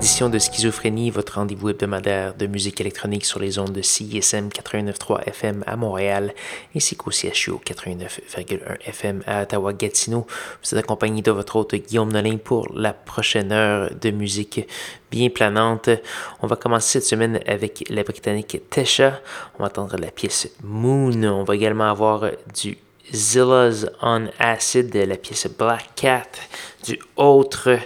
Édition de Schizophrénie, votre rendez-vous hebdomadaire de musique électronique sur les ondes de CISM 89.3 FM à Montréal, ainsi qu'au CHU 89.1 FM à Ottawa-Gatineau. Vous êtes accompagné de votre hôte Guillaume Nolin pour la prochaine heure de musique bien planante. On va commencer cette semaine avec la britannique Tesha. On va entendre la pièce Moon. On va également avoir du Zillas on Acid, la pièce Black Cat, du autre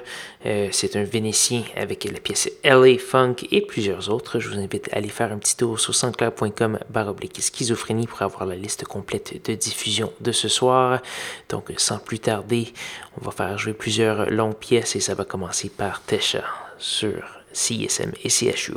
euh, c'est un Vénétien avec la pièce LA Funk et plusieurs autres. Je vous invite à aller faire un petit tour sur sansclair.com baroblique schizophrénie pour avoir la liste complète de diffusion de ce soir. Donc sans plus tarder, on va faire jouer plusieurs longues pièces et ça va commencer par Tesha sur CSM et CHU.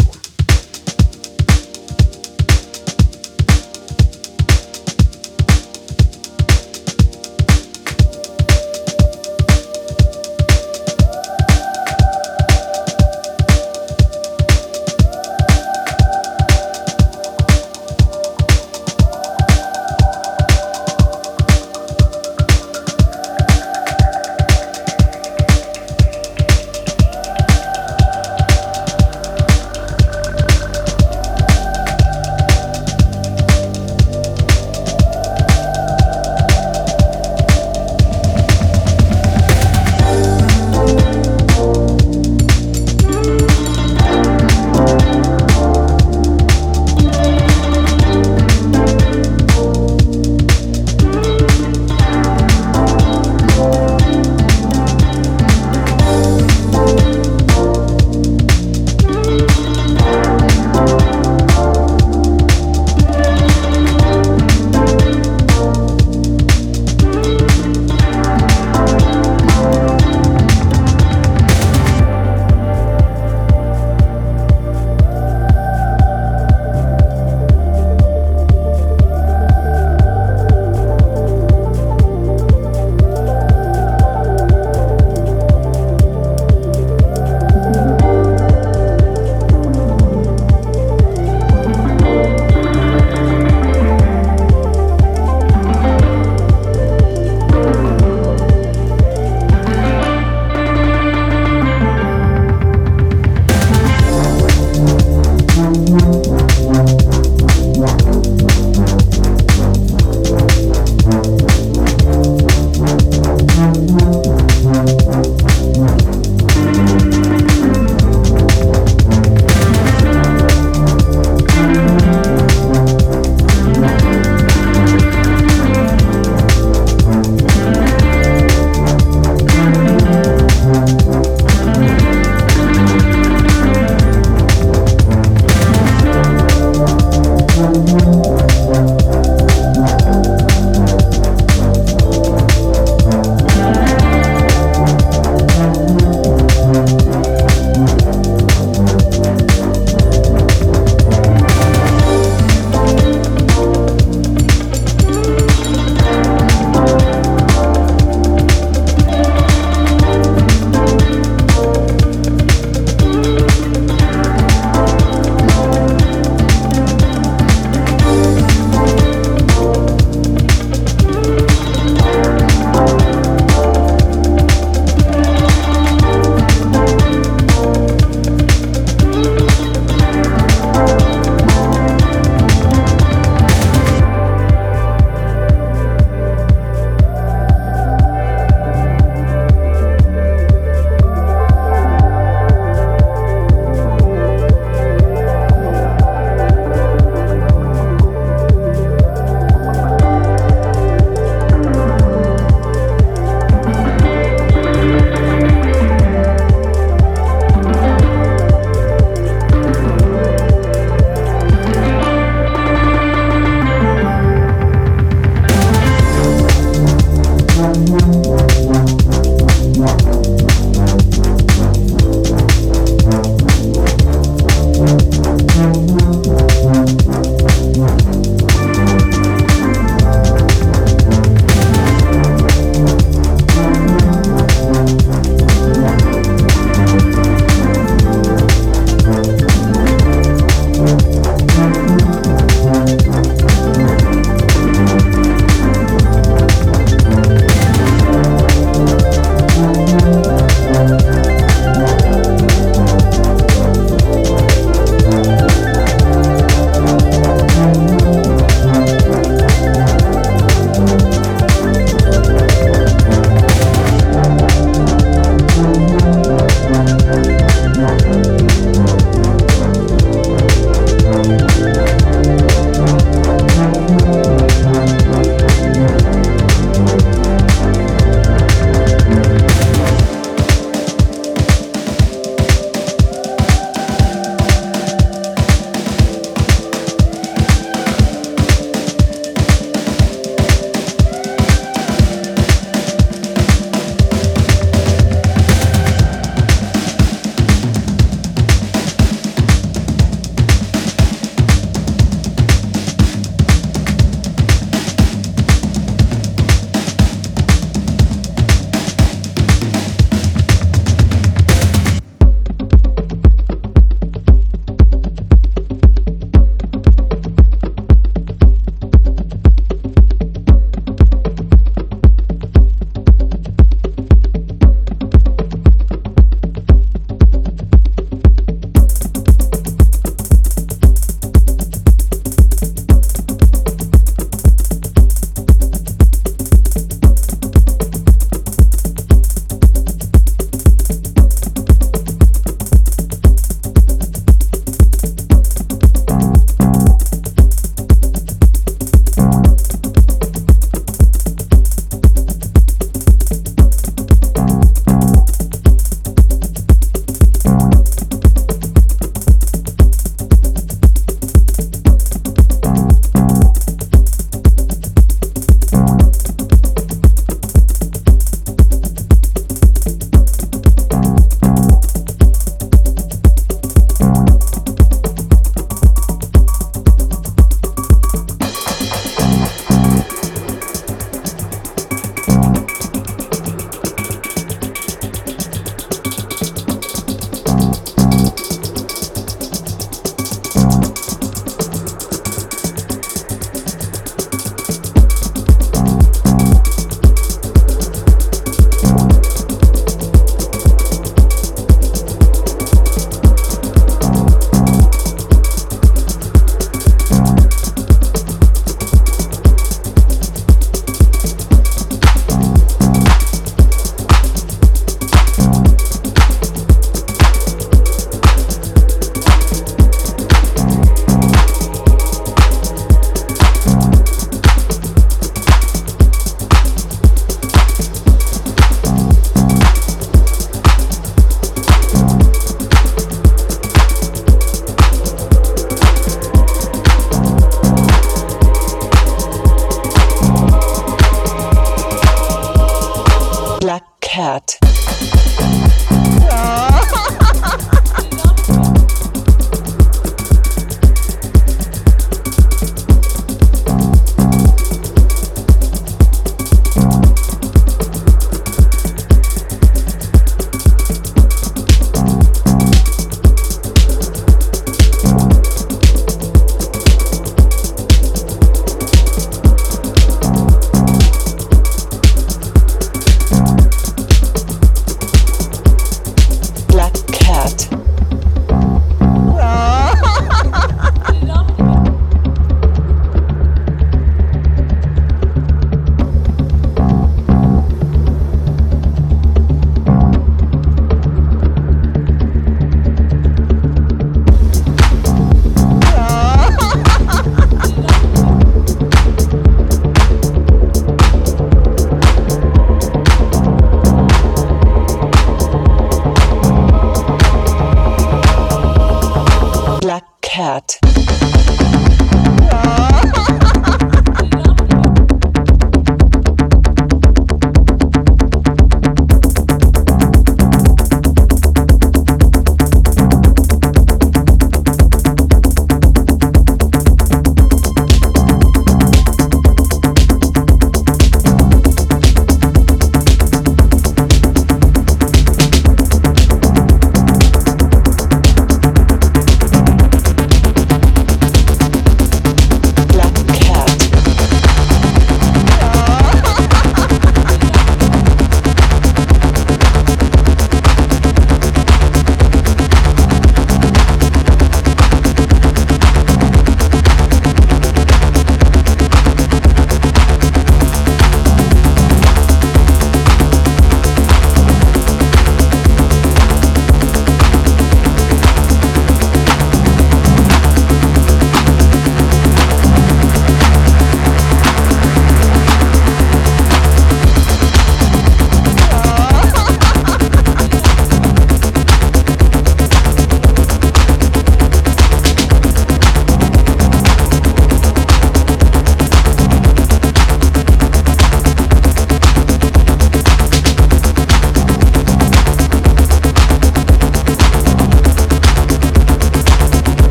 cat.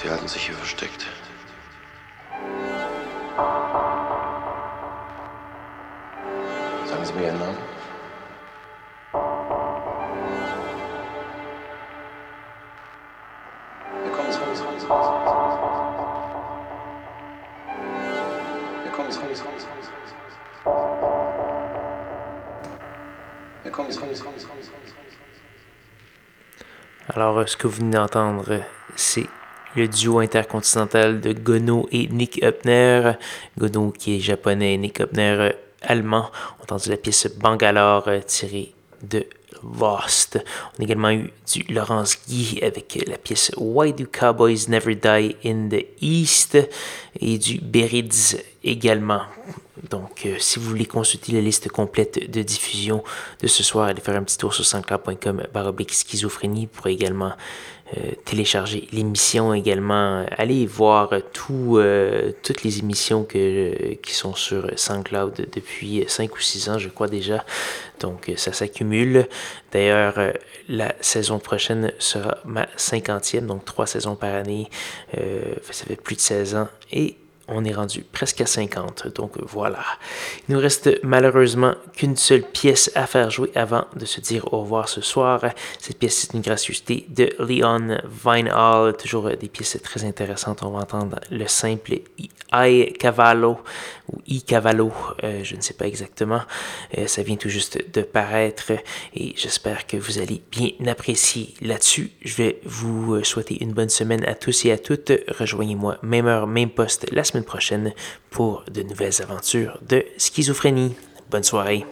Sie hatten sich hier versteckt. Sagen Sie mir Ihren Namen. Ja, kommen kommen kommen kommen kommen Sie, kommen kommen kommen kommen. Ja, kommen kommen kommen kommen. Alors, euh, ce que vous venez d'entendre, c'est le duo intercontinental de Gono et Nick Hupner. Gono qui est japonais, Nick Hupner euh, allemand. On a entendu la pièce Bangalore euh, tirée de Lost. On a également eu du Laurence Guy avec la pièce Why Do Cowboys Never Die in the East? Et du Berids également. Donc, euh, si vous voulez consulter la liste complète de diffusion de ce soir, allez faire un petit tour sur sanscloud.com baroblique schizophrénie. Pourrez également euh, télécharger l'émission également. Allez voir tout, euh, toutes les émissions que, qui sont sur SoundCloud depuis 5 ou 6 ans, je crois déjà. Donc, ça s'accumule. D'ailleurs, euh, la saison prochaine sera ma cinquantième, donc trois saisons par année. Euh, ça fait plus de 16 ans. Et on est rendu presque à 50. Donc voilà. Il nous reste malheureusement qu'une seule pièce à faire jouer avant de se dire au revoir ce soir. Cette pièce est une gracieuseté de Leon Vinehall. Toujours des pièces très intéressantes. On va entendre le simple I Cavallo ou I Cavallo, euh, je ne sais pas exactement. Euh, ça vient tout juste de paraître et j'espère que vous allez bien apprécier là-dessus. Je vais vous souhaiter une bonne semaine à tous et à toutes. Rejoignez-moi même heure, même poste la prochaine pour de nouvelles aventures de schizophrénie. Bonne soirée.